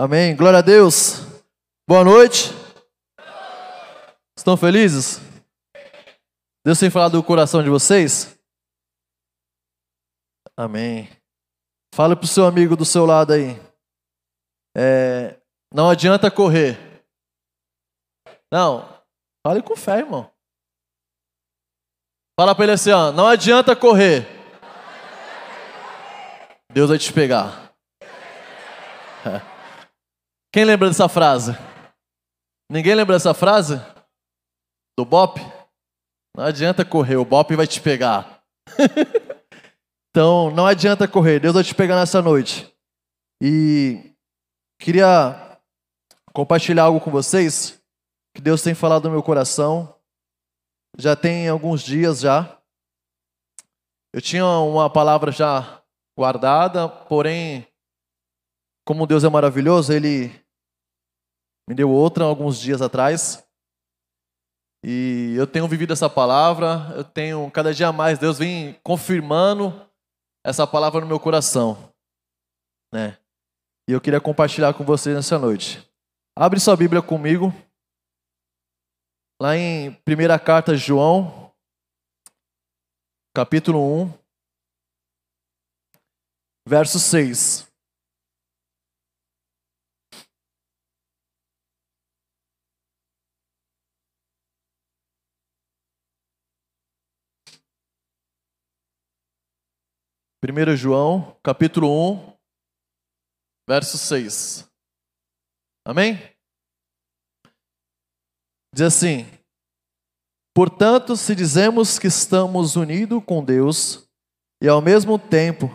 Amém. Glória a Deus. Boa noite. Estão felizes? Deus tem falado do coração de vocês? Amém. Fala para o seu amigo do seu lado aí. É, não adianta correr. Não. Fale com fé, irmão. Fala para ele assim, ó, não adianta correr. Deus vai te pegar. Quem lembra dessa frase? Ninguém lembra dessa frase? Do Bop? Não adianta correr, o Bop vai te pegar. então, não adianta correr, Deus vai te pegar nessa noite. E queria compartilhar algo com vocês que Deus tem falado no meu coração. Já tem alguns dias já. Eu tinha uma palavra já guardada, porém como Deus é maravilhoso, Ele me deu outra alguns dias atrás. E eu tenho vivido essa palavra, eu tenho cada dia mais, Deus vem confirmando essa palavra no meu coração. Né? E eu queria compartilhar com vocês nessa noite. Abre sua Bíblia comigo. Lá em 1 carta de João, capítulo 1, verso 6. Primeiro João, capítulo 1, verso 6. Amém? Diz assim: Portanto, se dizemos que estamos unidos com Deus e ao mesmo tempo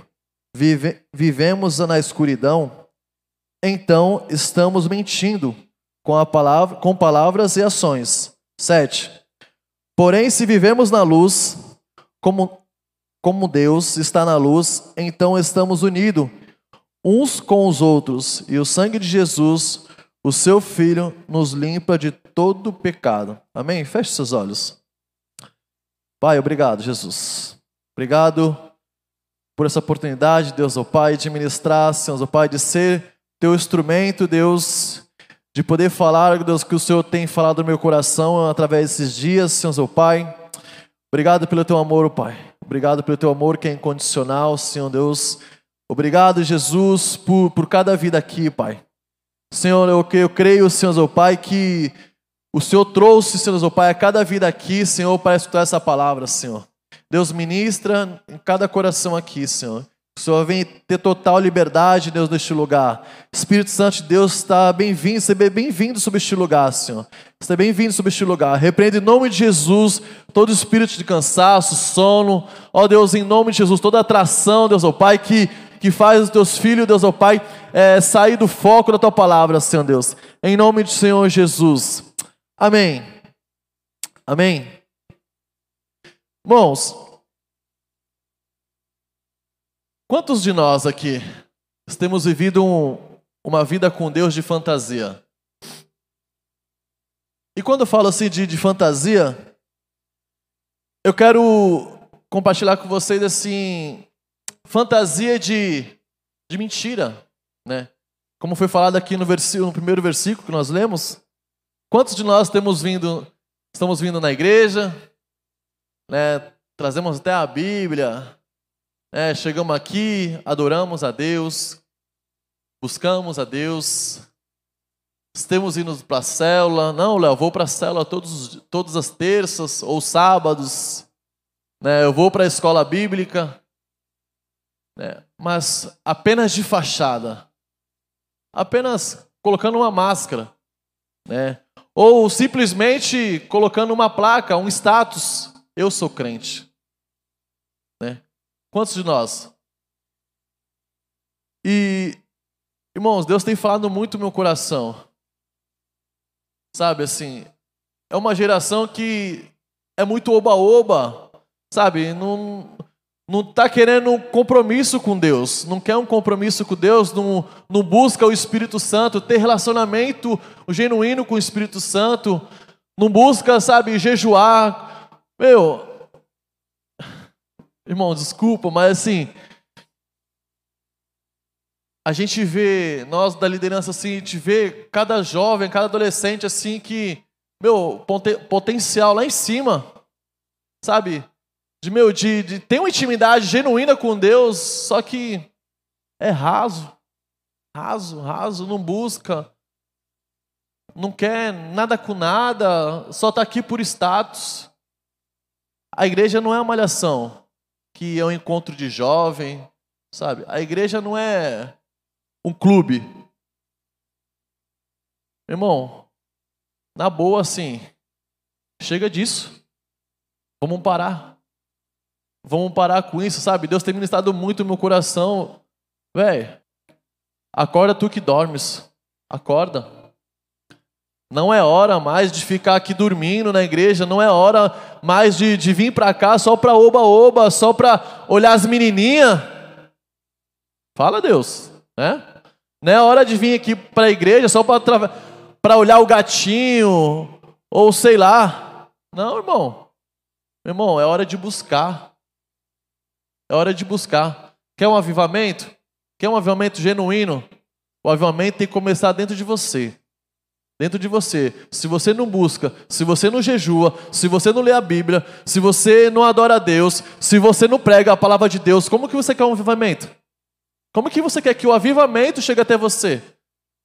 vive, vivemos na escuridão, então estamos mentindo com, a palavra, com palavras e ações. 7. Porém, se vivemos na luz, como como Deus está na luz, então estamos unidos uns com os outros, e o sangue de Jesus, o seu Filho, nos limpa de todo pecado. Amém? Feche seus olhos. Pai, obrigado, Jesus. Obrigado por essa oportunidade, Deus, ó Pai, de ministrar, Senhor, ó Pai, de ser teu instrumento, Deus, de poder falar, Deus, que o Senhor tem falado no meu coração através desses dias, Senhor, ó Pai. Obrigado pelo teu amor, Pai. Obrigado pelo teu amor que é incondicional, Senhor Deus. Obrigado, Jesus, por, por cada vida aqui, Pai. Senhor, eu, eu creio, Senhor, meu Pai, que o Senhor trouxe, Senhor, meu Pai, a cada vida aqui, Senhor, para escutar essa palavra, Senhor. Deus ministra em cada coração aqui, Senhor. O Senhor vem ter total liberdade, Deus, neste lugar. Espírito Santo de Deus está bem-vindo, seja bem-vindo sobre este lugar, Senhor. Está bem-vindo sobre este lugar. Repreende em nome de Jesus todo espírito de cansaço, sono. Ó Deus, em nome de Jesus, toda atração, Deus, ó Pai, que, que faz os teus filhos, Deus, ó Pai, é, sair do foco da tua palavra, Senhor Deus. Em nome do Senhor Jesus. Amém. Amém. Irmãos, Quantos de nós aqui temos vivido um, uma vida com Deus de fantasia? E quando eu falo assim de, de fantasia, eu quero compartilhar com vocês assim fantasia de, de mentira, né? Como foi falado aqui no, versículo, no primeiro versículo que nós lemos, quantos de nós temos vindo, estamos vindo na igreja, né? Trazemos até a Bíblia, é, chegamos aqui, adoramos a Deus, buscamos a Deus, estamos indo para a célula. Não, Léo, vou para a célula todos, todas as terças ou sábados. Né, eu vou para a escola bíblica. Né, mas apenas de fachada. Apenas colocando uma máscara. Né, ou simplesmente colocando uma placa, um status. Eu sou crente. Quantos de nós? E, irmãos, Deus tem falado muito no meu coração. Sabe, assim, é uma geração que é muito oba-oba, sabe? Não, não tá querendo um compromisso com Deus, não quer um compromisso com Deus, não, não busca o Espírito Santo, ter relacionamento genuíno com o Espírito Santo, não busca, sabe, jejuar. Meu, Irmão, desculpa, mas assim. a gente vê, nós da liderança assim, a gente vê cada jovem, cada adolescente assim que, meu, potencial lá em cima, sabe? De, meu, de, de ter uma intimidade genuína com Deus, só que é raso, raso, raso, não busca, não quer nada com nada, só está aqui por status. A igreja não é uma malhação, que é um encontro de jovem, sabe? A igreja não é um clube. Irmão, na boa assim, chega disso. Vamos parar. Vamos parar com isso, sabe? Deus tem ministrado muito no meu coração. Véi, acorda tu que dormes. Acorda. Não é hora mais de ficar aqui dormindo na igreja, não é hora mais de, de vir para cá só para oba-oba, só para olhar as menininhas. Fala Deus, né? Não é hora de vir aqui para a igreja só para olhar o gatinho, ou sei lá. Não, irmão. Irmão, é hora de buscar. É hora de buscar. Quer um avivamento? Quer um avivamento genuíno? O avivamento tem que começar dentro de você. Dentro de você. Se você não busca, se você não jejua, se você não lê a Bíblia, se você não adora a Deus, se você não prega a palavra de Deus, como que você quer um avivamento? Como que você quer que o avivamento chegue até você?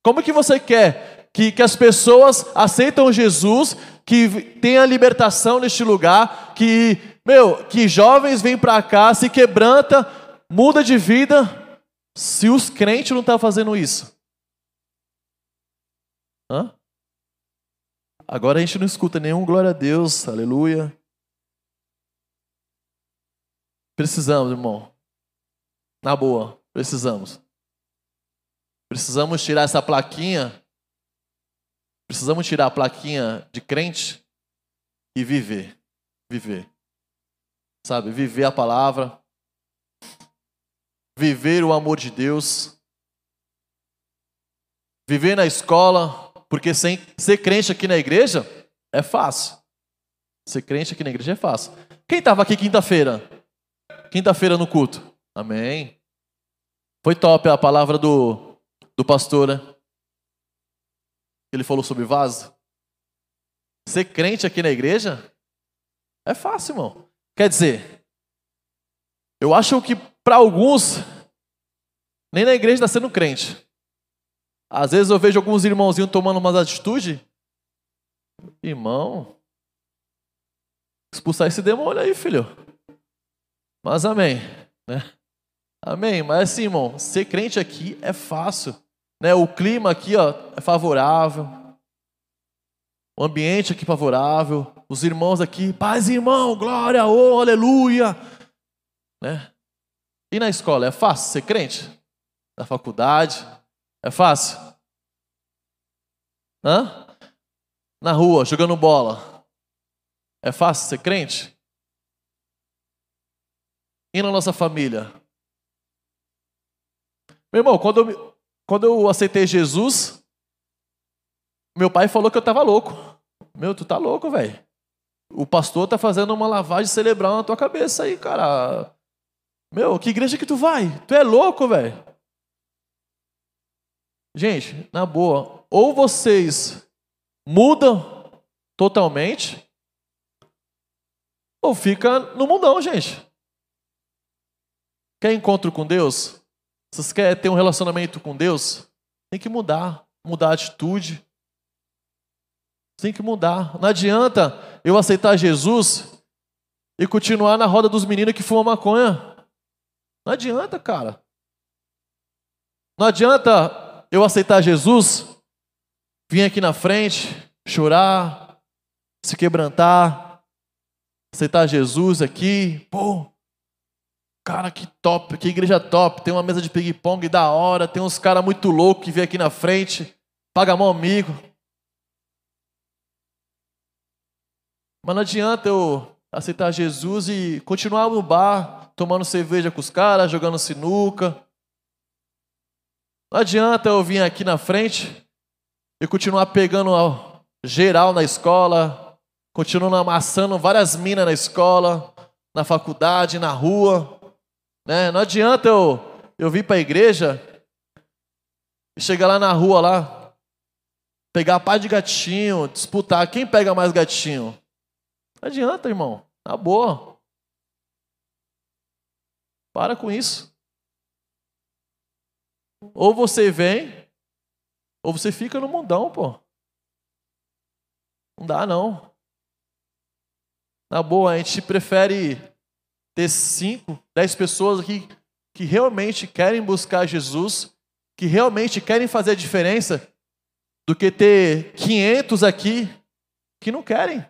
Como que você quer que, que as pessoas aceitam Jesus, que tenha libertação neste lugar, que, meu, que jovens vêm para cá, se quebranta, muda de vida, se os crentes não estão tá fazendo isso? Hã? Agora a gente não escuta nenhum glória a Deus, aleluia. Precisamos, irmão. Na boa. Precisamos. Precisamos tirar essa plaquinha. Precisamos tirar a plaquinha de crente e viver. Viver. Sabe? Viver a palavra. Viver o amor de Deus. Viver na escola. Porque sem ser crente aqui na igreja é fácil. Ser crente aqui na igreja é fácil. Quem estava aqui quinta-feira? Quinta-feira no culto. Amém. Foi top a palavra do, do pastor, né? Ele falou sobre vaso. Ser crente aqui na igreja é fácil, irmão. Quer dizer, eu acho que para alguns, nem na igreja está sendo crente. Às vezes eu vejo alguns irmãozinhos tomando umas atitudes. Irmão, expulsar esse demônio aí, filho. Mas amém. Né? Amém? Mas assim, irmão, ser crente aqui é fácil. Né? O clima aqui ó, é favorável. O ambiente aqui favorável. Os irmãos aqui, paz irmão, glória, oh, aleluia. Né? E na escola, é fácil ser crente? Na faculdade, é fácil? Hã? Na rua, jogando bola, é fácil ser crente? E na nossa família, meu irmão, quando eu, quando eu aceitei Jesus, meu pai falou que eu estava louco. Meu, tu tá louco, velho. O pastor tá fazendo uma lavagem cerebral na tua cabeça aí, cara. Meu, que igreja que tu vai? Tu é louco, velho. Gente, na boa, ou vocês mudam totalmente, ou fica no mundão, gente. Quer encontro com Deus? Vocês querem ter um relacionamento com Deus? Tem que mudar, mudar a atitude. Tem que mudar. Não adianta eu aceitar Jesus e continuar na roda dos meninos que fumam maconha. Não adianta, cara. Não adianta eu aceitar Jesus, vir aqui na frente, chorar, se quebrantar, aceitar Jesus aqui, pô, Cara, que top, que igreja top. Tem uma mesa de ping-pong da hora. Tem uns caras muito loucos que vêm aqui na frente. Paga mão amigo. Mas não adianta eu aceitar Jesus e continuar no bar, tomando cerveja com os caras, jogando sinuca. Não adianta eu vir aqui na frente e continuar pegando geral na escola, continuando amassando várias minas na escola, na faculdade, na rua. Né? Não adianta eu, eu vir para a igreja e chegar lá na rua lá, pegar a pá de gatinho, disputar quem pega mais gatinho. Não adianta, irmão. Na boa. Para com isso. Ou você vem, ou você fica no mundão, pô. Não dá, não. Na boa, a gente prefere ter cinco, dez pessoas aqui que realmente querem buscar Jesus, que realmente querem fazer a diferença, do que ter 500 aqui que não querem.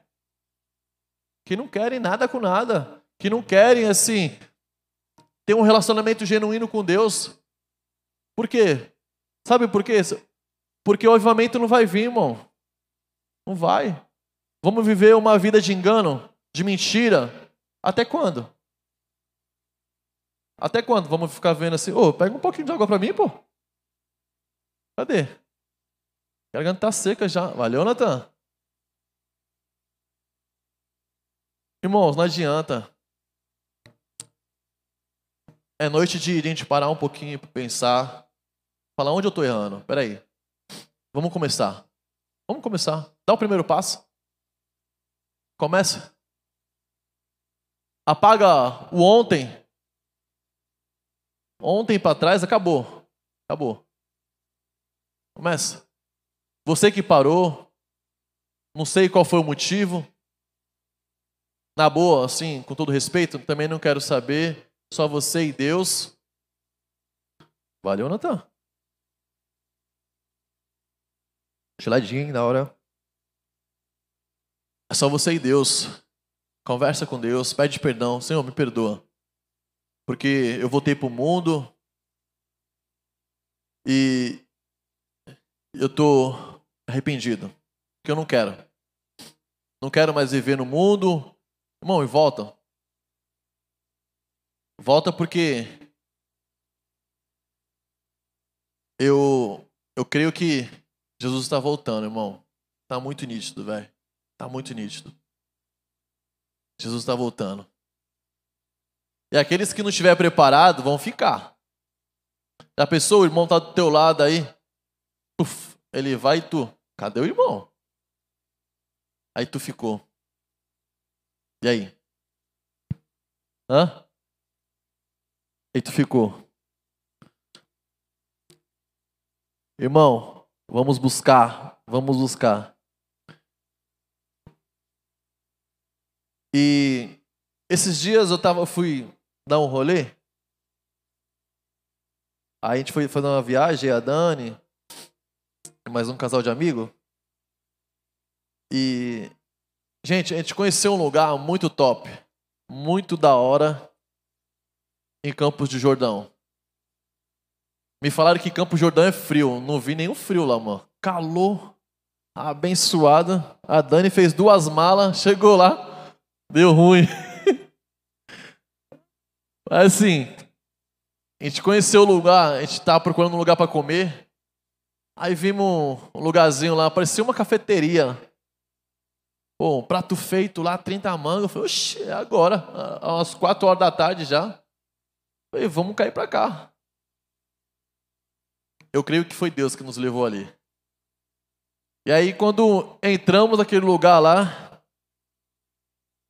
Que não querem nada com nada. Que não querem, assim, ter um relacionamento genuíno com Deus. Por quê? Sabe por quê? Porque o avivamento não vai vir, irmão. Não vai. Vamos viver uma vida de engano, de mentira. Até quando? Até quando? Vamos ficar vendo assim, ô, oh, pega um pouquinho de água para mim, pô. Cadê? A garganta tá seca já. Valeu, Natan? Irmãos, não adianta. É noite de a gente parar um pouquinho para pensar. Falar onde eu estou errando. Peraí. Vamos começar. Vamos começar. Dá o primeiro passo. Começa. Apaga o ontem Ontem para trás acabou. Acabou. Começa. Você que parou, não sei qual foi o motivo. Na boa, assim, com todo respeito, também não quero saber. Só você e Deus. Valeu, Natan. Geladinho na hora. É só você e Deus. Conversa com Deus, pede perdão. Senhor, me perdoa porque eu voltei para o mundo e eu estou arrependido, porque eu não quero. Não quero mais viver no mundo. Irmão, e volta. Volta porque eu, eu creio que Jesus está voltando, irmão. Está muito nítido, velho. Está muito nítido. Jesus está voltando. E aqueles que não estiver preparado vão ficar. A pessoa, o irmão está do teu lado aí. Uf, ele vai e tu. Cadê o irmão? Aí tu ficou. E aí? Hã? E tu ficou. Irmão, vamos buscar, vamos buscar. E esses dias eu tava, fui dar um rolê. Aí a gente foi fazer uma viagem, a Dani, mais um casal de amigo. E, gente, a gente conheceu um lugar muito top, muito da hora, em Campos de Jordão. Me falaram que Campos de Jordão é frio. Não vi nenhum frio lá, mano. Calor, abençoada. A Dani fez duas malas, chegou lá, deu ruim. Mas assim, a gente conheceu o lugar, a gente estava procurando um lugar para comer. Aí vimos um lugarzinho lá, parecia uma cafeteria. Pô, um prato feito lá, 30 mangos. Eu falei, oxe, é agora, às 4 horas da tarde já. Falei, vamos cair para cá. Eu creio que foi Deus que nos levou ali. E aí, quando entramos naquele lugar lá,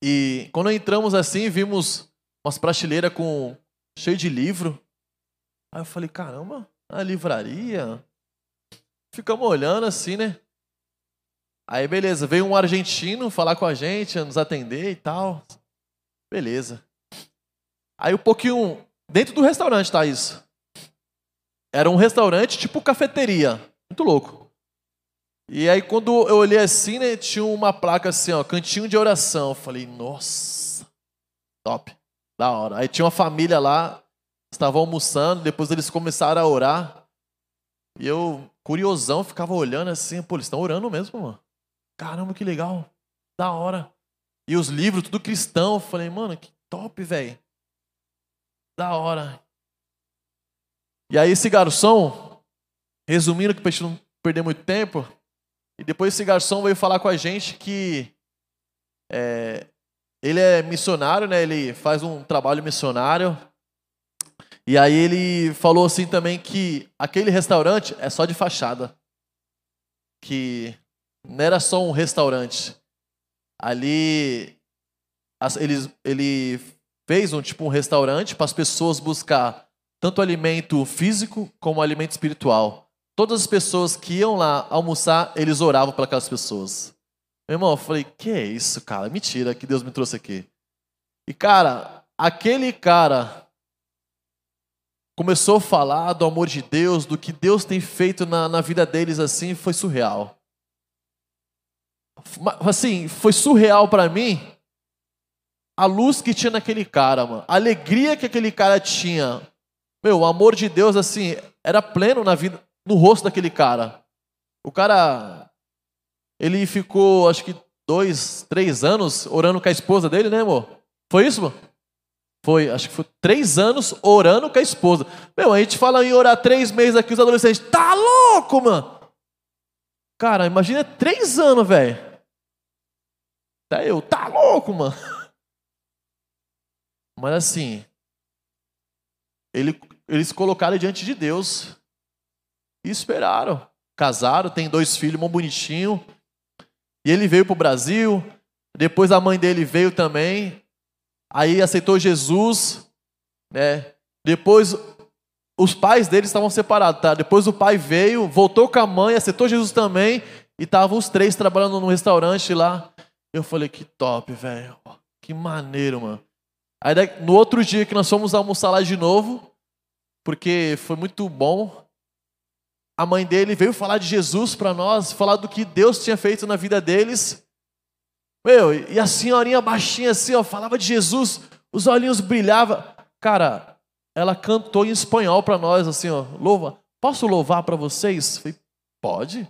e quando entramos assim, vimos umas prateleiras com cheio de livro. Aí eu falei, caramba, a livraria. Ficamos olhando assim, né? Aí beleza, veio um argentino falar com a gente, nos atender e tal. Beleza. Aí um pouquinho dentro do restaurante tá isso. Era um restaurante tipo cafeteria, muito louco. E aí quando eu olhei assim, né, tinha uma placa assim, ó, cantinho de oração. Eu falei, nossa, top. Da hora. Aí tinha uma família lá, estavam almoçando, depois eles começaram a orar. E eu, curiosão, ficava olhando assim, pô, eles estão orando mesmo, mano. Caramba, que legal. Da hora. E os livros, tudo cristão. Eu falei, mano, que top, velho. Da hora. E aí esse garçom, resumindo que pra gente não perder muito tempo, e depois esse garçom veio falar com a gente que é, ele é missionário, né? Ele faz um trabalho missionário. E aí ele falou assim também que aquele restaurante é só de fachada. Que não era só um restaurante. Ali ele, ele fez um tipo um restaurante para as pessoas buscar tanto alimento físico como alimento espiritual. Todas as pessoas que iam lá almoçar, eles oravam para aquelas pessoas. Meu irmão, eu falei, que é isso, cara? Mentira que Deus me trouxe aqui. E, cara, aquele cara começou a falar do amor de Deus, do que Deus tem feito na, na vida deles, assim, foi surreal. Assim, foi surreal para mim a luz que tinha naquele cara, mano. A alegria que aquele cara tinha. Meu, o amor de Deus, assim, era pleno na vida, no rosto daquele cara. O cara, ele ficou, acho que dois, três anos orando com a esposa dele, né, amor? Foi isso, mano? Foi, acho que foi três anos orando com a esposa. Meu, a gente fala em orar três meses aqui, os adolescentes, tá louco, mano? Cara, imagina três anos, velho. Até eu, tá louco, mano? Mas assim, ele, eles colocaram diante de Deus e esperaram. Casaram, tem dois filhos, um bonitinho. E ele veio para o Brasil. Depois a mãe dele veio também. Aí aceitou Jesus. Né? Depois os pais dele estavam separados. Tá? Depois o pai veio, voltou com a mãe, aceitou Jesus também. E estavam os três trabalhando num restaurante lá. Eu falei, que top, velho. Que maneiro, mano. Aí no outro dia que nós fomos almoçar lá de novo, porque foi muito bom, a mãe dele veio falar de Jesus para nós, falar do que Deus tinha feito na vida deles. Meu, e a senhorinha baixinha assim, ó, falava de Jesus, os olhinhos brilhavam. Cara, ela cantou em espanhol para nós, assim, ó, louva. Posso louvar para vocês? Falei, pode.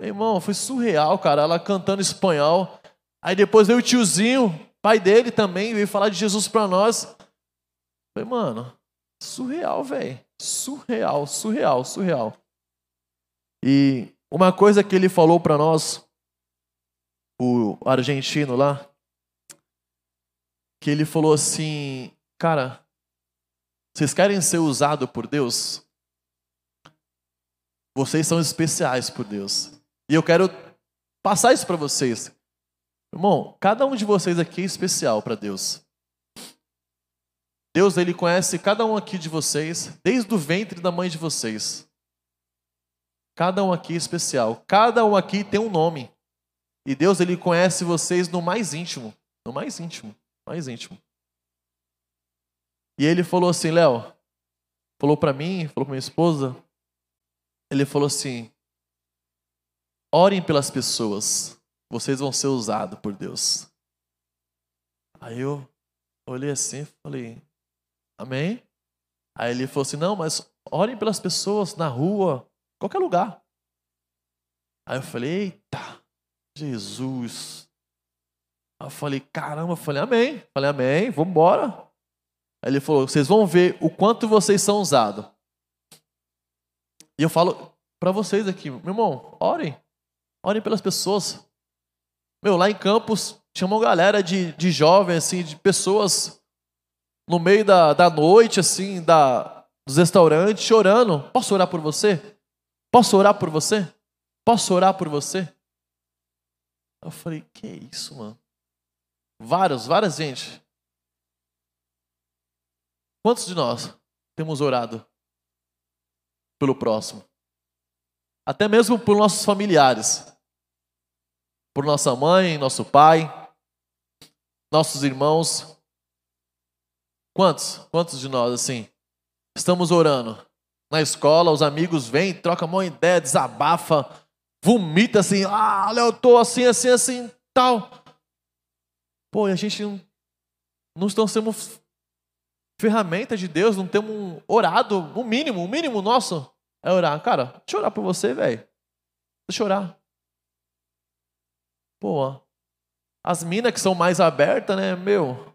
Meu irmão, foi surreal, cara, ela cantando espanhol. Aí depois veio o tiozinho, pai dele também, veio falar de Jesus para nós. Falei, mano, surreal, velho. Surreal, surreal, surreal. E uma coisa que ele falou para nós, o argentino lá, que ele falou assim, cara, vocês querem ser usados por Deus? Vocês são especiais por Deus. E eu quero passar isso para vocês. Irmão, cada um de vocês aqui é especial para Deus. Deus, Ele conhece cada um aqui de vocês, desde o ventre da mãe de vocês. Cada um aqui especial. Cada um aqui tem um nome. E Deus, Ele conhece vocês no mais íntimo. No mais íntimo. Mais íntimo. E Ele falou assim, Léo, falou para mim, falou para minha esposa, Ele falou assim, orem pelas pessoas vocês vão ser usados por Deus. Aí eu olhei assim falei, amém? Aí ele falou assim, não, mas orem pelas pessoas na rua, qualquer lugar. Aí eu falei, eita, Jesus. Aí eu falei, caramba, eu falei, amém. falei, amém, vamos embora. Aí ele falou, vocês vão ver o quanto vocês são usados. E eu falo para vocês aqui, meu irmão, orem. Orem pelas pessoas. Meu, lá em Campos uma galera de, de jovens, assim, de pessoas no meio da, da noite, assim, da, dos restaurantes, chorando. Posso orar por você? Posso orar por você? Posso orar por você? Eu falei, que isso, mano? Vários, várias gente. Quantos de nós temos orado pelo próximo? Até mesmo por nossos familiares por nossa mãe, nosso pai, nossos irmãos. Quantos? Quantos de nós assim? Estamos orando. Na escola, os amigos vêm, trocam uma ideia, desabafa, vomita assim, ah, eu tô assim, assim, assim, tal. Pô, e a gente não, não estamos sendo ferramenta de Deus, não temos orado, o mínimo, o mínimo nosso é orar. Cara, deixa eu orar por você, velho. Deixa eu orar. Pô, as minas que são mais abertas, né, meu?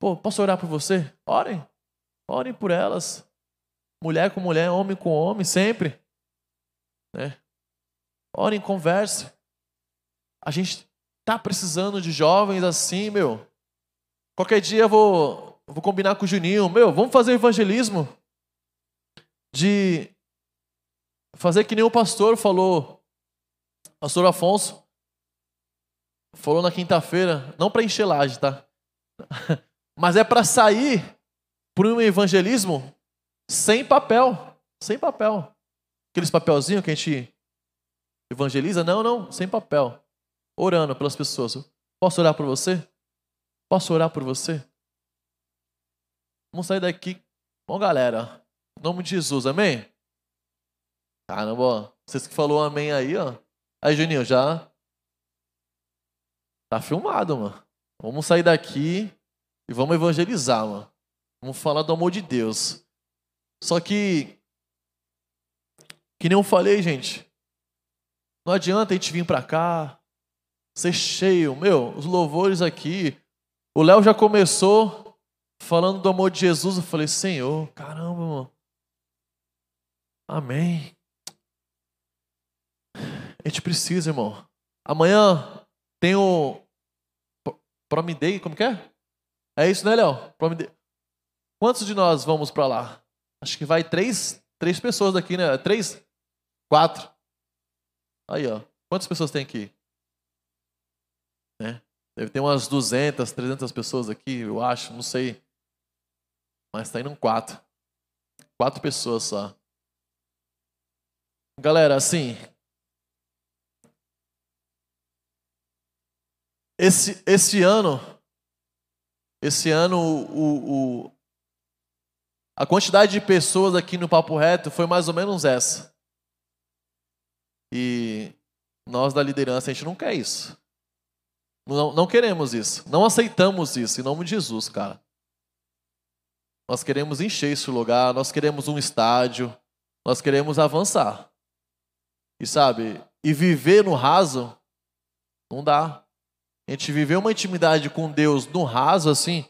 Pô, posso orar por você? Orem. Orem por elas. Mulher com mulher, homem com homem, sempre. Né? Orem, converse. A gente tá precisando de jovens assim, meu. Qualquer dia eu vou, vou combinar com o Juninho, meu, vamos fazer evangelismo de fazer que nem o pastor falou, pastor Afonso, falou na quinta-feira, não para encher laje, tá? Mas é para sair por um evangelismo sem papel, sem papel. Aqueles papelzinhos que a gente evangeliza, não, não, sem papel. Orando pelas pessoas. Posso orar por você? Posso orar por você? Vamos sair daqui. Bom, galera, em nome de Jesus, amém? Caramba, ó. Vocês que falou amém aí, ó. Aí, Juninho, já tá filmado, mano. Vamos sair daqui e vamos evangelizar, mano. Vamos falar do amor de Deus. Só que, que nem eu falei, gente, não adianta a gente vir pra cá, ser cheio. Meu, os louvores aqui. O Léo já começou falando do amor de Jesus. Eu falei, Senhor, caramba, mano. Amém. A gente precisa, irmão. Amanhã tem o Promidei, como que é? É isso, né, Léo? Quantos de nós vamos para lá? Acho que vai três, três pessoas daqui, né? Três? Quatro. Aí, ó. Quantas pessoas tem aqui? Né? Deve ter umas 200, 300 pessoas aqui, eu acho, não sei. Mas tá indo quatro. Quatro pessoas só. Galera, assim, Esse, esse ano, esse ano, o, o, a quantidade de pessoas aqui no Papo Reto foi mais ou menos essa. E nós da liderança, a gente não quer isso. Não, não queremos isso. Não aceitamos isso, em nome de Jesus, cara. Nós queremos encher esse lugar, nós queremos um estádio, nós queremos avançar. E sabe, e viver no raso, não dá a gente viver uma intimidade com Deus no raso assim,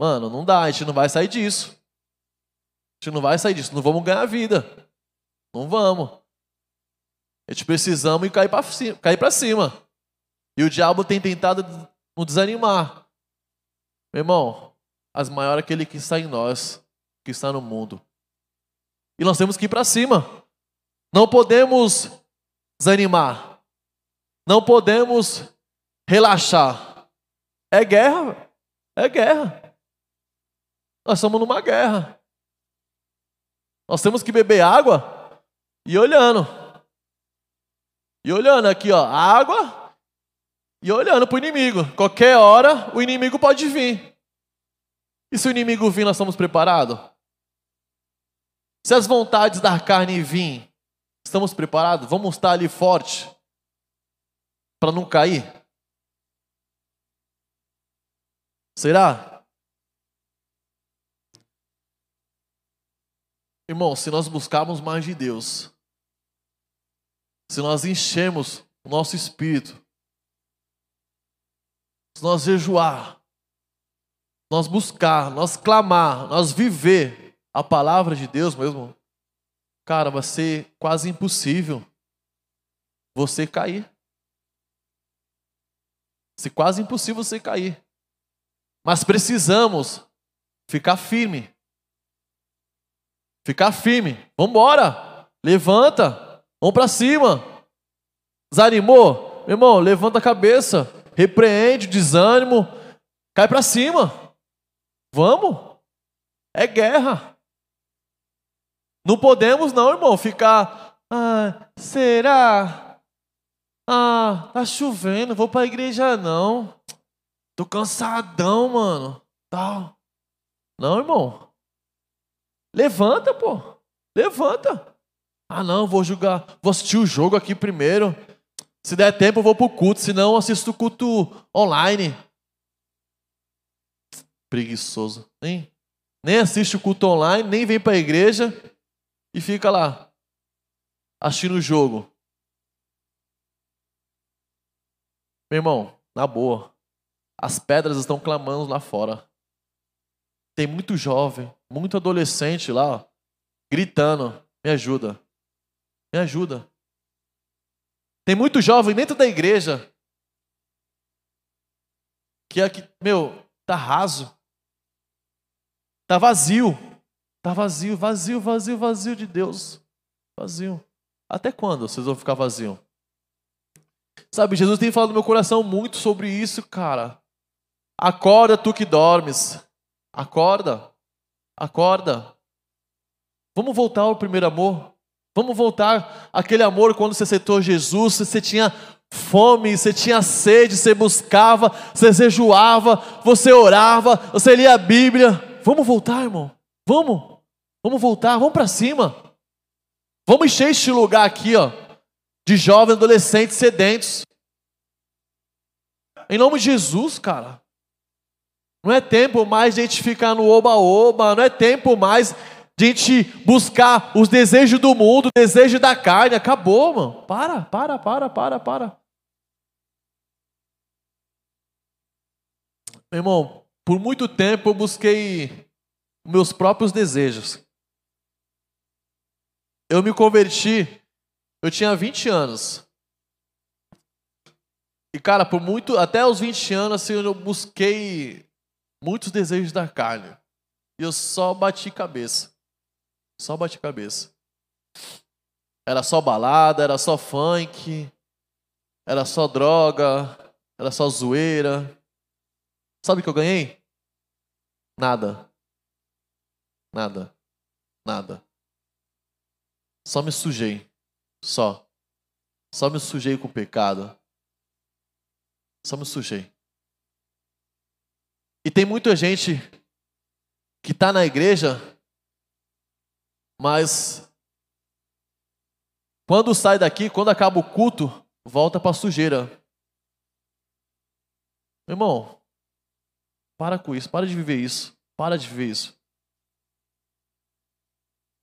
mano, não dá, a gente não vai sair disso. A gente não vai sair disso, não vamos ganhar vida. Não vamos. A gente precisamos cair para cima, cair para cima. E o diabo tem tentado nos desanimar. Meu irmão, as maior é aquele que está em nós, que está no mundo. E nós temos que ir para cima. Não podemos desanimar. Não podemos relaxar. É guerra. É guerra. Nós estamos numa guerra. Nós temos que beber água e olhando. E olhando aqui, ó, água e olhando para o inimigo. Qualquer hora o inimigo pode vir. E se o inimigo vir, nós estamos preparados? Se as vontades da carne vir, estamos preparados? Vamos estar ali forte para não cair? Será? Irmão, se nós buscarmos mais de Deus, se nós enchemos o nosso espírito, se nós jejuar, nós buscar, nós clamar, nós viver a palavra de Deus mesmo, cara, vai ser quase impossível você cair. Ser quase impossível você cair. Mas precisamos ficar firme. Ficar firme. Vamos embora. Levanta. Vamos para cima. Desanimou? Meu irmão, levanta a cabeça. Repreende o desânimo. Cai para cima. Vamos. É guerra. Não podemos não, irmão, ficar. Ah, será? Ah, tá chovendo, vou para a igreja não. Tô cansadão, mano. Tal. Não, irmão. Levanta, pô. Levanta. Ah, não, vou jogar. Vou assistir o jogo aqui primeiro. Se der tempo, eu vou pro culto. Se não, assisto o culto online. Preguiçoso. Nem, nem assiste o culto online, nem vem pra igreja e fica lá assistindo o jogo. Meu irmão, na boa. As pedras estão clamando lá fora. Tem muito jovem, muito adolescente lá, gritando: me ajuda, me ajuda. Tem muito jovem dentro da igreja que aqui, meu, tá raso. Tá vazio. Tá vazio, vazio, vazio, vazio de Deus. Vazio. Até quando vocês vão ficar vazio? Sabe, Jesus tem falado no meu coração muito sobre isso, cara. Acorda tu que dormes. Acorda. Acorda. Vamos voltar ao primeiro amor. Vamos voltar àquele amor quando você aceitou Jesus, você tinha fome, você tinha sede, você buscava, você jejuava, você orava, você lia a Bíblia. Vamos voltar, irmão. Vamos. Vamos voltar, vamos para cima. Vamos encher este lugar aqui, ó, de jovens, adolescentes sedentos. Em nome de Jesus, cara. Não é tempo mais de a gente ficar no oba-oba, não é tempo mais de a gente buscar os desejos do mundo, o desejo da carne. Acabou, mano. Para, para, para, para, para. Meu irmão, por muito tempo eu busquei meus próprios desejos. Eu me converti, eu tinha 20 anos. E cara, por muito, até os 20 anos assim, eu busquei muitos desejos da carne. E eu só bati cabeça. Só bati cabeça. Era só balada, era só funk, era só droga, era só zoeira. Sabe o que eu ganhei? Nada. Nada. Nada. Só me sujei. Só. Só me sujei com o pecado. Só me sujei. E tem muita gente que está na igreja, mas quando sai daqui, quando acaba o culto, volta para sujeira. Irmão, para com isso, para de viver isso, para de viver isso.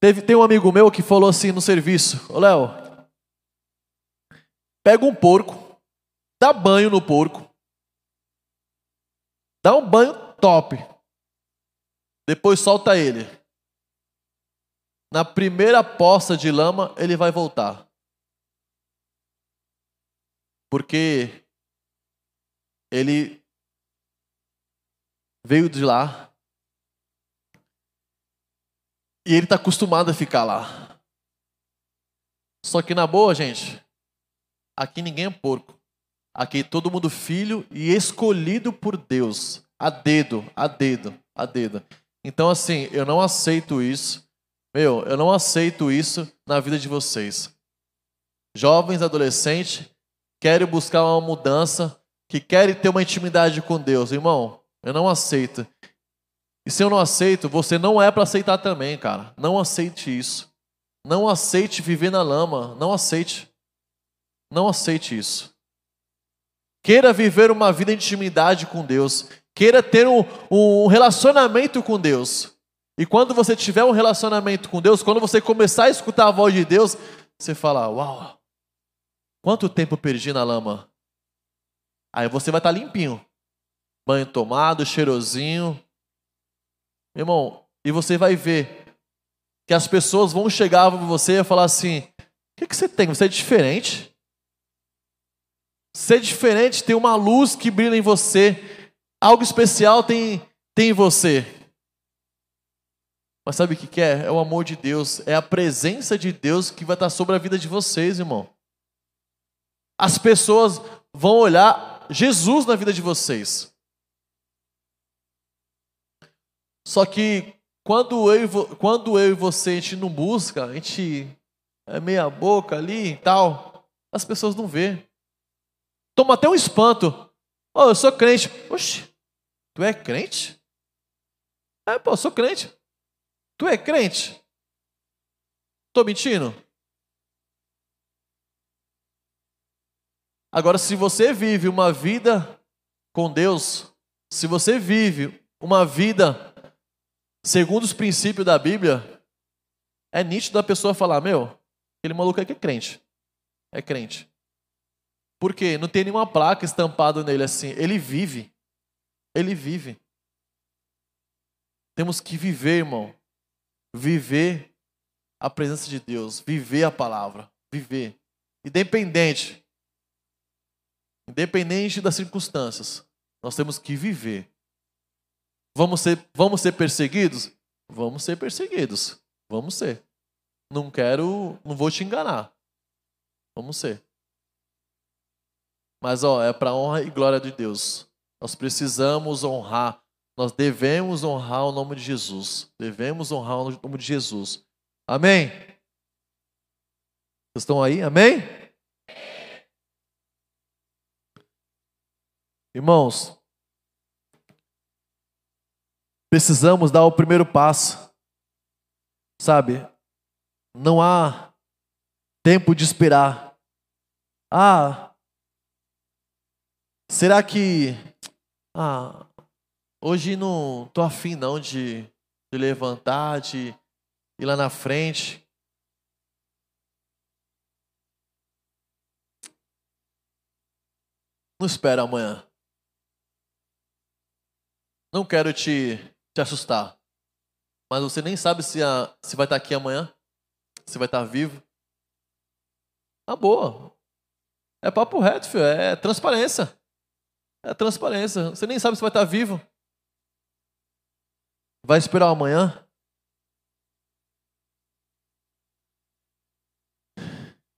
Teve, tem um amigo meu que falou assim no serviço: Ô Léo, pega um porco, dá banho no porco, dá um banho top, depois solta ele. Na primeira poça de lama, ele vai voltar. Porque ele veio de lá e ele está acostumado a ficar lá. Só que na boa, gente, aqui ninguém é porco. Aqui todo mundo filho e escolhido por Deus. A dedo, a dedo, a dedo. Então, assim, eu não aceito isso. Meu, eu não aceito isso na vida de vocês. Jovens, adolescentes, querem buscar uma mudança, que querem ter uma intimidade com Deus. Irmão, eu não aceito. E se eu não aceito, você não é para aceitar também, cara. Não aceite isso. Não aceite viver na lama. Não aceite. Não aceite isso. Queira viver uma vida de intimidade com Deus. Queira ter um, um relacionamento com Deus. E quando você tiver um relacionamento com Deus, quando você começar a escutar a voz de Deus, você fala: Uau, quanto tempo perdi na lama? Aí você vai estar limpinho. Banho tomado, cheirosinho, Irmão, e você vai ver que as pessoas vão chegar para você e falar assim: o que, que você tem? Você é diferente. Ser diferente, tem uma luz que brilha em você, algo especial tem, tem em você. Mas sabe o que, é? É o amor de Deus, é a presença de Deus que vai estar sobre a vida de vocês, irmão. As pessoas vão olhar Jesus na vida de vocês. Só que quando eu, quando eu e você a gente não busca, a gente é meia boca ali e tal, as pessoas não vê. Toma até um espanto. Oh, eu sou crente. Oxi, tu é crente? É, pô, eu sou crente. Tu é crente? Tô mentindo? Agora, se você vive uma vida com Deus, se você vive uma vida segundo os princípios da Bíblia, é nítido a pessoa falar: Meu, aquele maluco aqui é crente. É crente. Por quê? Não tem nenhuma placa estampada nele assim. Ele vive. Ele vive. Temos que viver, irmão. Viver a presença de Deus. Viver a palavra. Viver. Independente. Independente das circunstâncias. Nós temos que viver. Vamos ser, vamos ser perseguidos? Vamos ser perseguidos. Vamos ser. Não quero, não vou te enganar. Vamos ser. Mas ó, é para honra e glória de Deus. Nós precisamos honrar, nós devemos honrar o nome de Jesus. Devemos honrar o nome de Jesus. Amém? Vocês estão aí? Amém? Irmãos, precisamos dar o primeiro passo. Sabe? Não há tempo de esperar. Ah, será que ah, hoje não tô afim não de, de levantar, de ir lá na frente. Não espera amanhã. Não quero te, te assustar. Mas você nem sabe se, a, se vai estar aqui amanhã. Se vai estar vivo. Tá boa. É papo reto, filho. É transparência. É transparência. Você nem sabe se vai estar vivo. Vai esperar amanhã?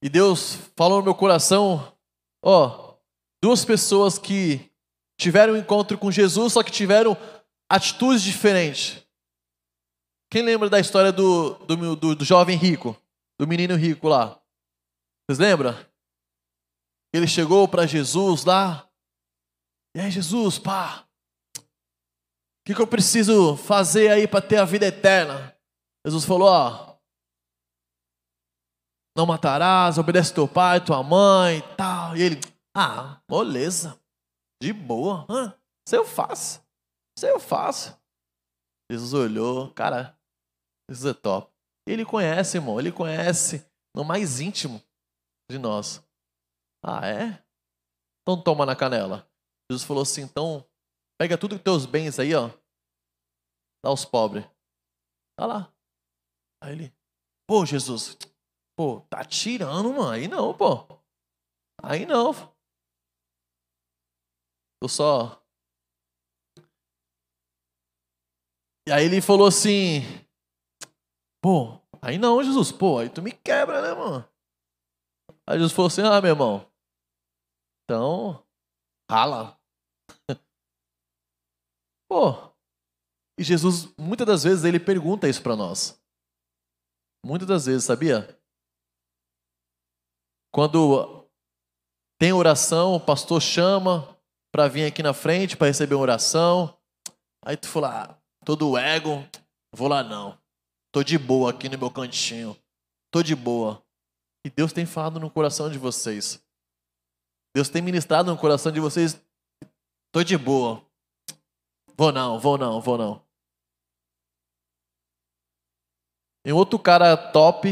E Deus falou no meu coração, ó, duas pessoas que tiveram um encontro com Jesus, só que tiveram atitudes diferentes. Quem lembra da história do, do, do, do jovem rico? Do menino rico lá? Vocês lembram? Ele chegou para Jesus lá. E aí, Jesus, pá. O que, que eu preciso fazer aí para ter a vida eterna? Jesus falou: ó. Não matarás, obedece teu pai, tua mãe e tal. E ele, ah, beleza. De boa. Isso eu faço. Isso eu faço. Jesus olhou, cara, isso é top. Ele conhece, irmão, ele conhece no mais íntimo de nós. Ah, é? Então toma na canela. Jesus falou assim: então, pega tudo os teus bens aí, ó. Dá aos pobres. Tá lá. Aí ele, pô, Jesus, pô, tá tirando, mano. Aí não, pô. Aí não. Eu só. E aí ele falou assim: Pô, aí não, Jesus, pô, aí tu me quebra, né, mano? Aí Jesus falou assim: Ah, meu irmão, então, rala. pô, e Jesus, muitas das vezes, ele pergunta isso para nós. Muitas das vezes, sabia? Quando tem oração, o pastor chama para vir aqui na frente para receber uma oração. Aí tu fala, ah, todo ego, vou lá não. Tô de boa aqui no meu cantinho. Tô de boa. E Deus tem falado no coração de vocês. Deus tem ministrado no coração de vocês. Tô de boa. Vou não, vou não, vou não. E outro cara top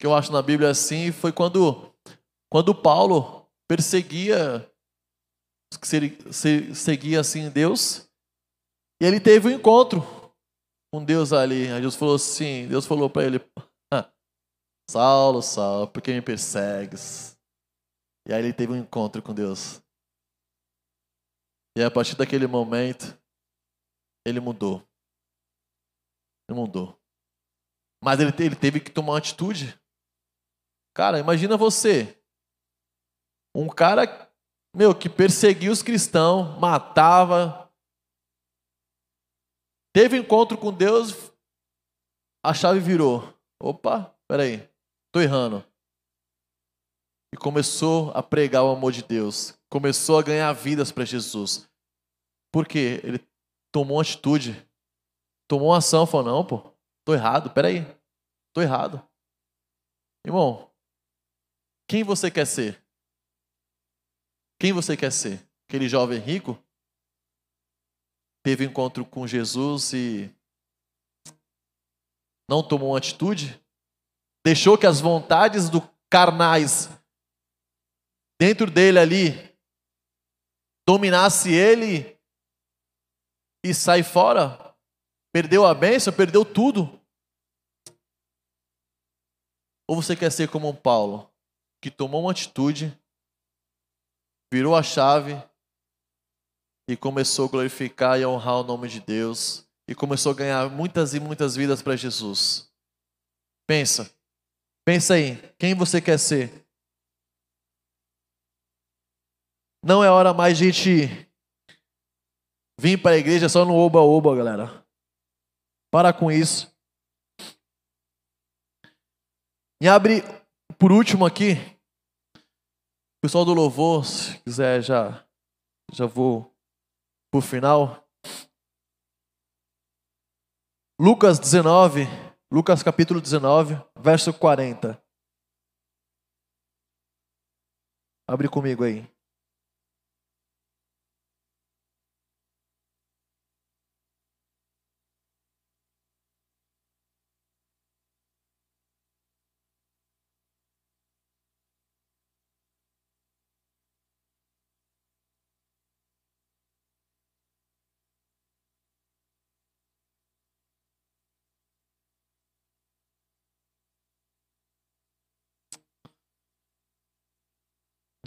que eu acho na Bíblia assim foi quando quando Paulo perseguia seguia assim Deus e ele teve um encontro com Deus ali. Aí Deus falou assim, Deus falou para ele, Saulo, Saulo, por que me persegues? E aí ele teve um encontro com Deus. E a partir daquele momento, ele mudou. Ele mudou. Mas ele, ele teve que tomar uma atitude. Cara, imagina você. Um cara, meu, que perseguia os cristãos, matava. Teve encontro com Deus, a chave virou. Opa, peraí, tô errando. E começou a pregar o amor de Deus. Começou a ganhar vidas para Jesus. Por quê? Ele tomou uma atitude. Tomou uma ação, falou, não, pô, Tô errado, peraí. Tô errado. Irmão, quem você quer ser? Quem você quer ser? Aquele jovem rico? Teve encontro com Jesus e não tomou uma atitude? Deixou que as vontades do carnais dentro dele ali dominasse ele e sai fora? Perdeu a bênção, perdeu tudo. Ou você quer ser como um Paulo, que tomou uma atitude, virou a chave e começou a glorificar e honrar o nome de Deus e começou a ganhar muitas e muitas vidas para Jesus. Pensa. Pensa aí, quem você quer ser? Não é hora mais de gente vir para a igreja só no oba-oba, galera. Para com isso. E abre por último aqui. O pessoal do louvor, se quiser já já vou pro final. Lucas 19, Lucas capítulo 19, verso 40. Abre comigo aí.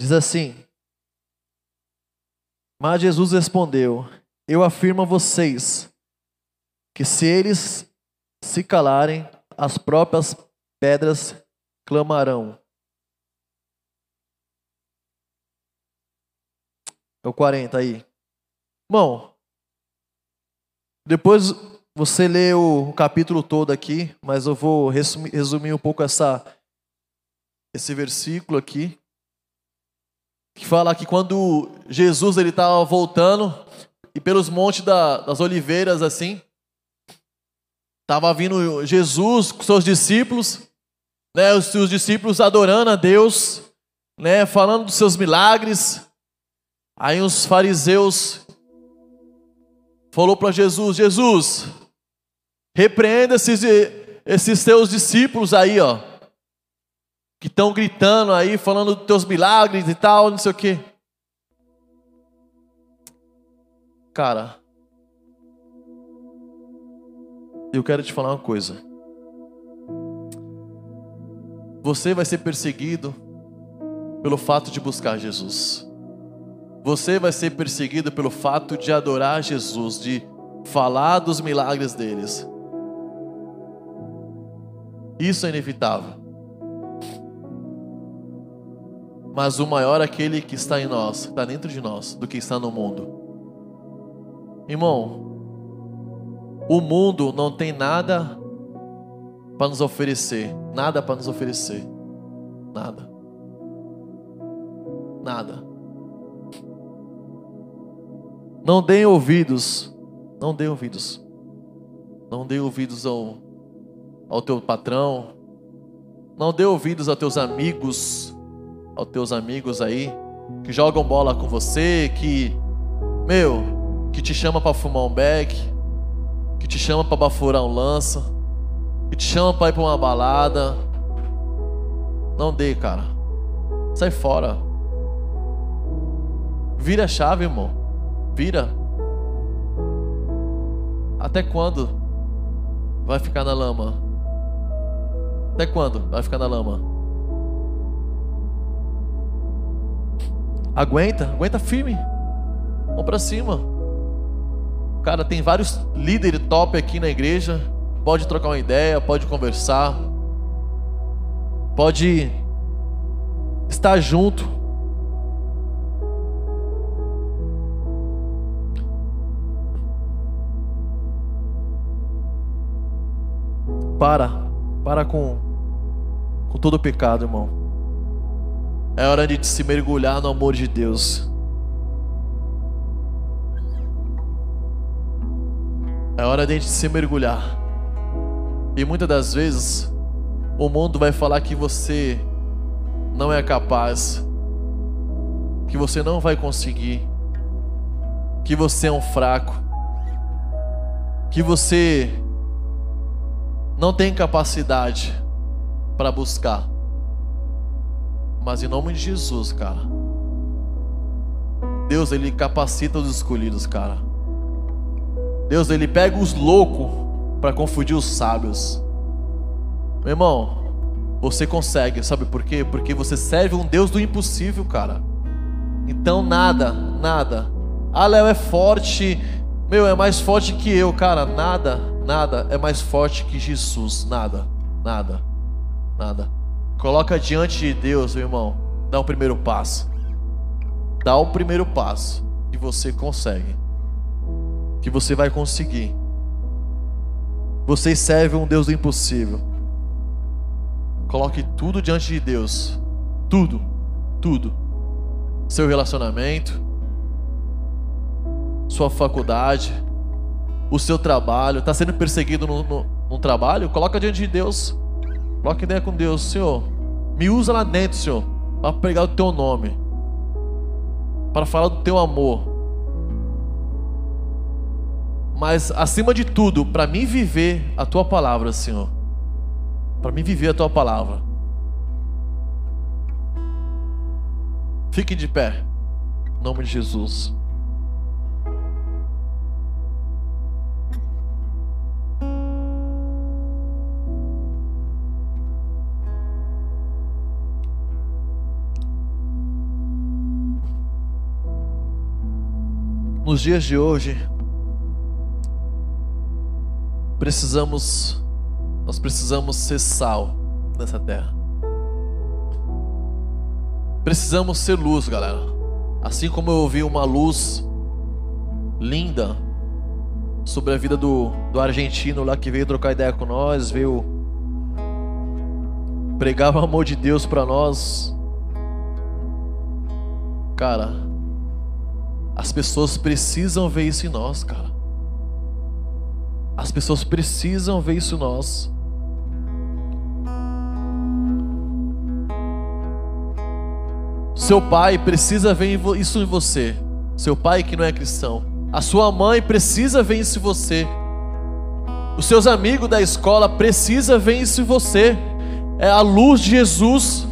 Diz assim: Mas Jesus respondeu: Eu afirmo a vocês que se eles se calarem, as próprias pedras clamarão. É o 40 aí. Bom, depois você lê o capítulo todo aqui, mas eu vou resumir um pouco essa, esse versículo aqui que fala que quando Jesus ele estava voltando e pelos montes da, das oliveiras assim, estava vindo Jesus com seus discípulos, né, os seus discípulos adorando a Deus, né, falando dos seus milagres. Aí os fariseus falou para Jesus, Jesus, repreenda esses esses teus discípulos aí, ó que estão gritando aí, falando dos teus milagres e tal, não sei o quê. Cara, eu quero te falar uma coisa. Você vai ser perseguido pelo fato de buscar Jesus. Você vai ser perseguido pelo fato de adorar Jesus, de falar dos milagres deles. Isso é inevitável. Mas o maior é aquele que está em nós, está dentro de nós, do que está no mundo. Irmão, o mundo não tem nada para nos oferecer, nada para nos oferecer, nada, nada. Não deem ouvidos, não deem ouvidos, não deem ouvidos ao, ao teu patrão, não dê ouvidos aos teus amigos, aos teus amigos aí que jogam bola com você, que meu, que te chama para fumar um beck, que te chama para bafurar um lança, que te chama para ir para uma balada. Não dê, cara. Sai fora. Vira a chave, irmão. Vira. Até quando vai ficar na lama? Até quando vai ficar na lama? Aguenta, aguenta firme. Vamos para cima. Cara, tem vários líderes top aqui na igreja. Pode trocar uma ideia, pode conversar. Pode estar junto. Para, para com, com todo o pecado, irmão. É hora de se mergulhar no amor de Deus. É hora de se mergulhar. E muitas das vezes o mundo vai falar que você não é capaz, que você não vai conseguir, que você é um fraco, que você não tem capacidade para buscar. Mas em nome de Jesus, cara. Deus, ele capacita os escolhidos, cara. Deus, ele pega os loucos para confundir os sábios. Meu irmão, você consegue, sabe por quê? Porque você serve um Deus do impossível, cara. Então nada, nada. Ah, Léo é forte, Meu, é mais forte que eu, cara. Nada, nada é mais forte que Jesus. Nada, nada, nada. Coloca diante de Deus, meu irmão. Dá o um primeiro passo. Dá o primeiro passo. Que você consegue. Que você vai conseguir. Vocês servem um Deus do impossível. Coloque tudo diante de Deus. Tudo. Tudo. Seu relacionamento. Sua faculdade. O seu trabalho. Está sendo perseguido no, no, no trabalho? Coloca diante de Deus. Coloca ideia com Deus. Senhor, me usa lá dentro, Senhor. Para pregar o teu nome. Para falar do teu amor mas acima de tudo, para mim viver a tua palavra, Senhor. Para mim viver a tua palavra. Fique de pé. Em nome de Jesus. Nos dias de hoje, precisamos nós precisamos ser sal nessa terra. Precisamos ser luz, galera. Assim como eu ouvi uma luz linda sobre a vida do, do argentino lá que veio trocar ideia com nós, veio pregar o amor de Deus para nós. Cara, as pessoas precisam ver isso em nós, cara. As pessoas precisam ver isso em nós. Seu pai precisa ver isso em você. Seu pai que não é cristão. A sua mãe precisa ver isso em você. Os seus amigos da escola precisam ver isso em você. É a luz de Jesus.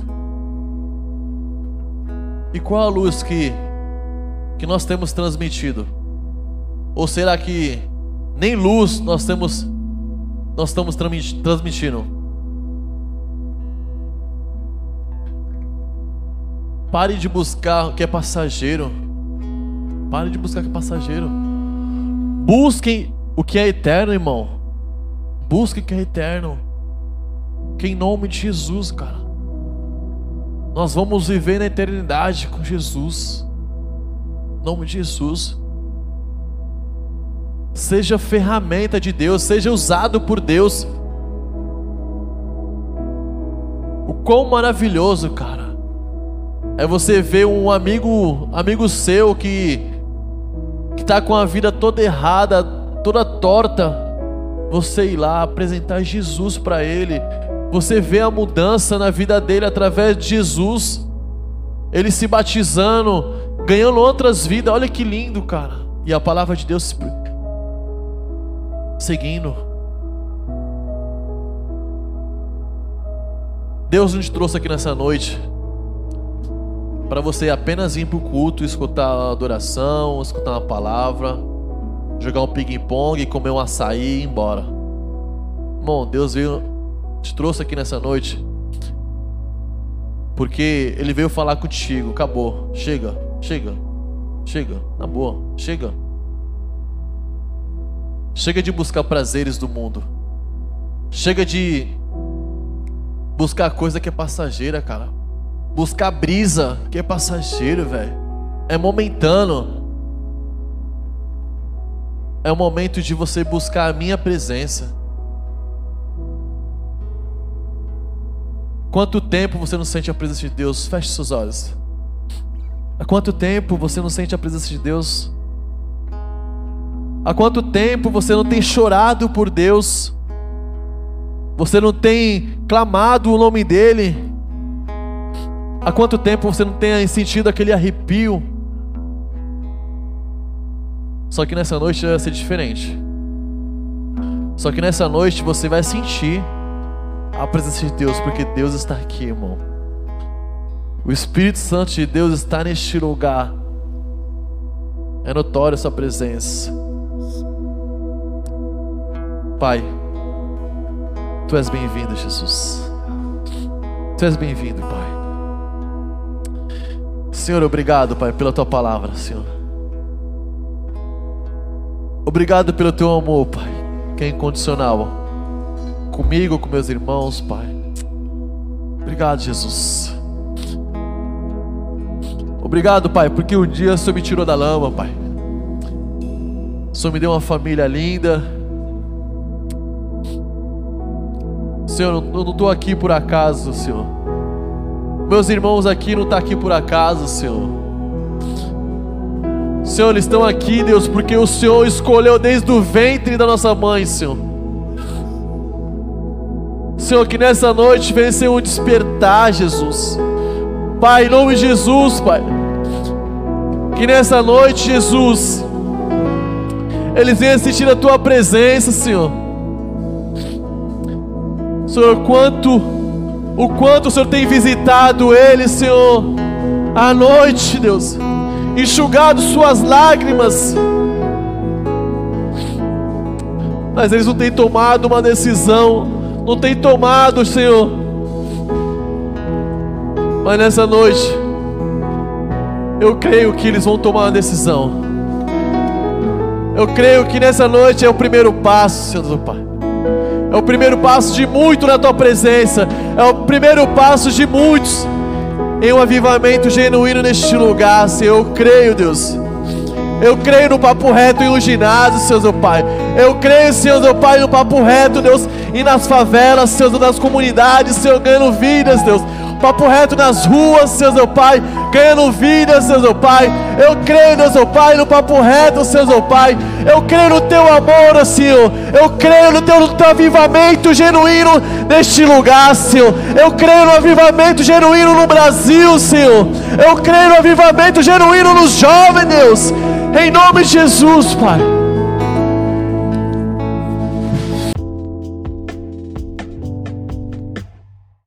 E qual a luz que, que nós temos transmitido? Ou será que nem luz nós temos nós estamos transmitindo. Pare de buscar o que é passageiro. Pare de buscar o que é passageiro. Busquem o que é eterno, irmão. Busque o que é eterno. Que em nome de Jesus, cara. Nós vamos viver na eternidade com Jesus. Nome de Jesus. Seja ferramenta de Deus, seja usado por Deus. O quão maravilhoso, cara, é você ver um amigo, amigo seu que que tá com a vida toda errada, toda torta, você ir lá apresentar Jesus para ele. Você vê a mudança na vida dele através de Jesus. Ele se batizando, ganhando outras vidas. Olha que lindo, cara. E a palavra de Deus seguindo. Deus nos trouxe aqui nessa noite para você apenas vir para o culto, escutar a adoração, escutar uma palavra, jogar um ping-pong, comer um açaí e ir embora. Bom, Deus veio, te trouxe aqui nessa noite porque Ele veio falar contigo. Acabou, chega, chega, chega, na boa, chega. Chega de buscar prazeres do mundo. Chega de buscar coisa que é passageira, cara. Buscar brisa que é passageiro, velho. É momentâneo. É o momento de você buscar a minha presença. Quanto tempo você não sente a presença de Deus? Feche seus olhos. Há quanto tempo você não sente a presença de Deus? Há quanto tempo você não tem chorado por Deus? Você não tem clamado o nome dEle? Há quanto tempo você não tem sentido aquele arrepio? Só que nessa noite vai ser diferente. Só que nessa noite você vai sentir a presença de Deus, porque Deus está aqui, irmão. O Espírito Santo de Deus está neste lugar. É notória essa presença. Pai, Tu és bem-vindo, Jesus. Tu és bem-vindo, Pai. Senhor, obrigado, Pai, pela Tua palavra, Senhor. Obrigado pelo teu amor, Pai, que é incondicional. Comigo, com meus irmãos, Pai. Obrigado, Jesus. Obrigado, Pai, porque um dia o Senhor me tirou da lama, Pai. O Senhor me deu uma família linda. Senhor, eu não estou aqui por acaso, Senhor. Meus irmãos aqui não estão tá aqui por acaso, Senhor. Senhor, eles estão aqui, Deus, porque o Senhor escolheu desde o ventre da nossa mãe, Senhor. Senhor, que nessa noite venha ser um despertar, Jesus. Pai, em nome de Jesus, Pai. Que nessa noite, Jesus, eles venham sentir a Tua presença, Senhor. Senhor, quanto, o quanto o Senhor tem visitado eles, Senhor, à noite, Deus, enxugado Suas lágrimas. Mas eles não têm tomado uma decisão, não têm tomado, Senhor mas nessa noite, eu creio que eles vão tomar uma decisão. Eu creio que nessa noite é o primeiro passo, Senhor do Pai. É o primeiro passo de muito na tua presença. É o primeiro passo de muitos em um avivamento genuíno neste lugar, Senhor. Eu creio, Deus. Eu creio no papo reto e no ginásio, Senhor meu Pai. Eu creio, Senhor meu Pai, no papo reto, Deus, e nas favelas, Senhor, nas comunidades, Senhor, ganhando vidas, Deus papo reto nas ruas, Senhor meu Pai, ganhando vidas, Senhor meu Pai. Eu creio, Deus meu Pai, no papo reto, Senhor meu Pai. Eu creio no Teu amor, Senhor. Eu creio no Teu, no teu avivamento genuíno neste lugar, Senhor. Eu creio no avivamento genuíno no Brasil, Senhor. Eu creio no avivamento genuíno nos jovens, Deus. Em nome de Jesus, Pai.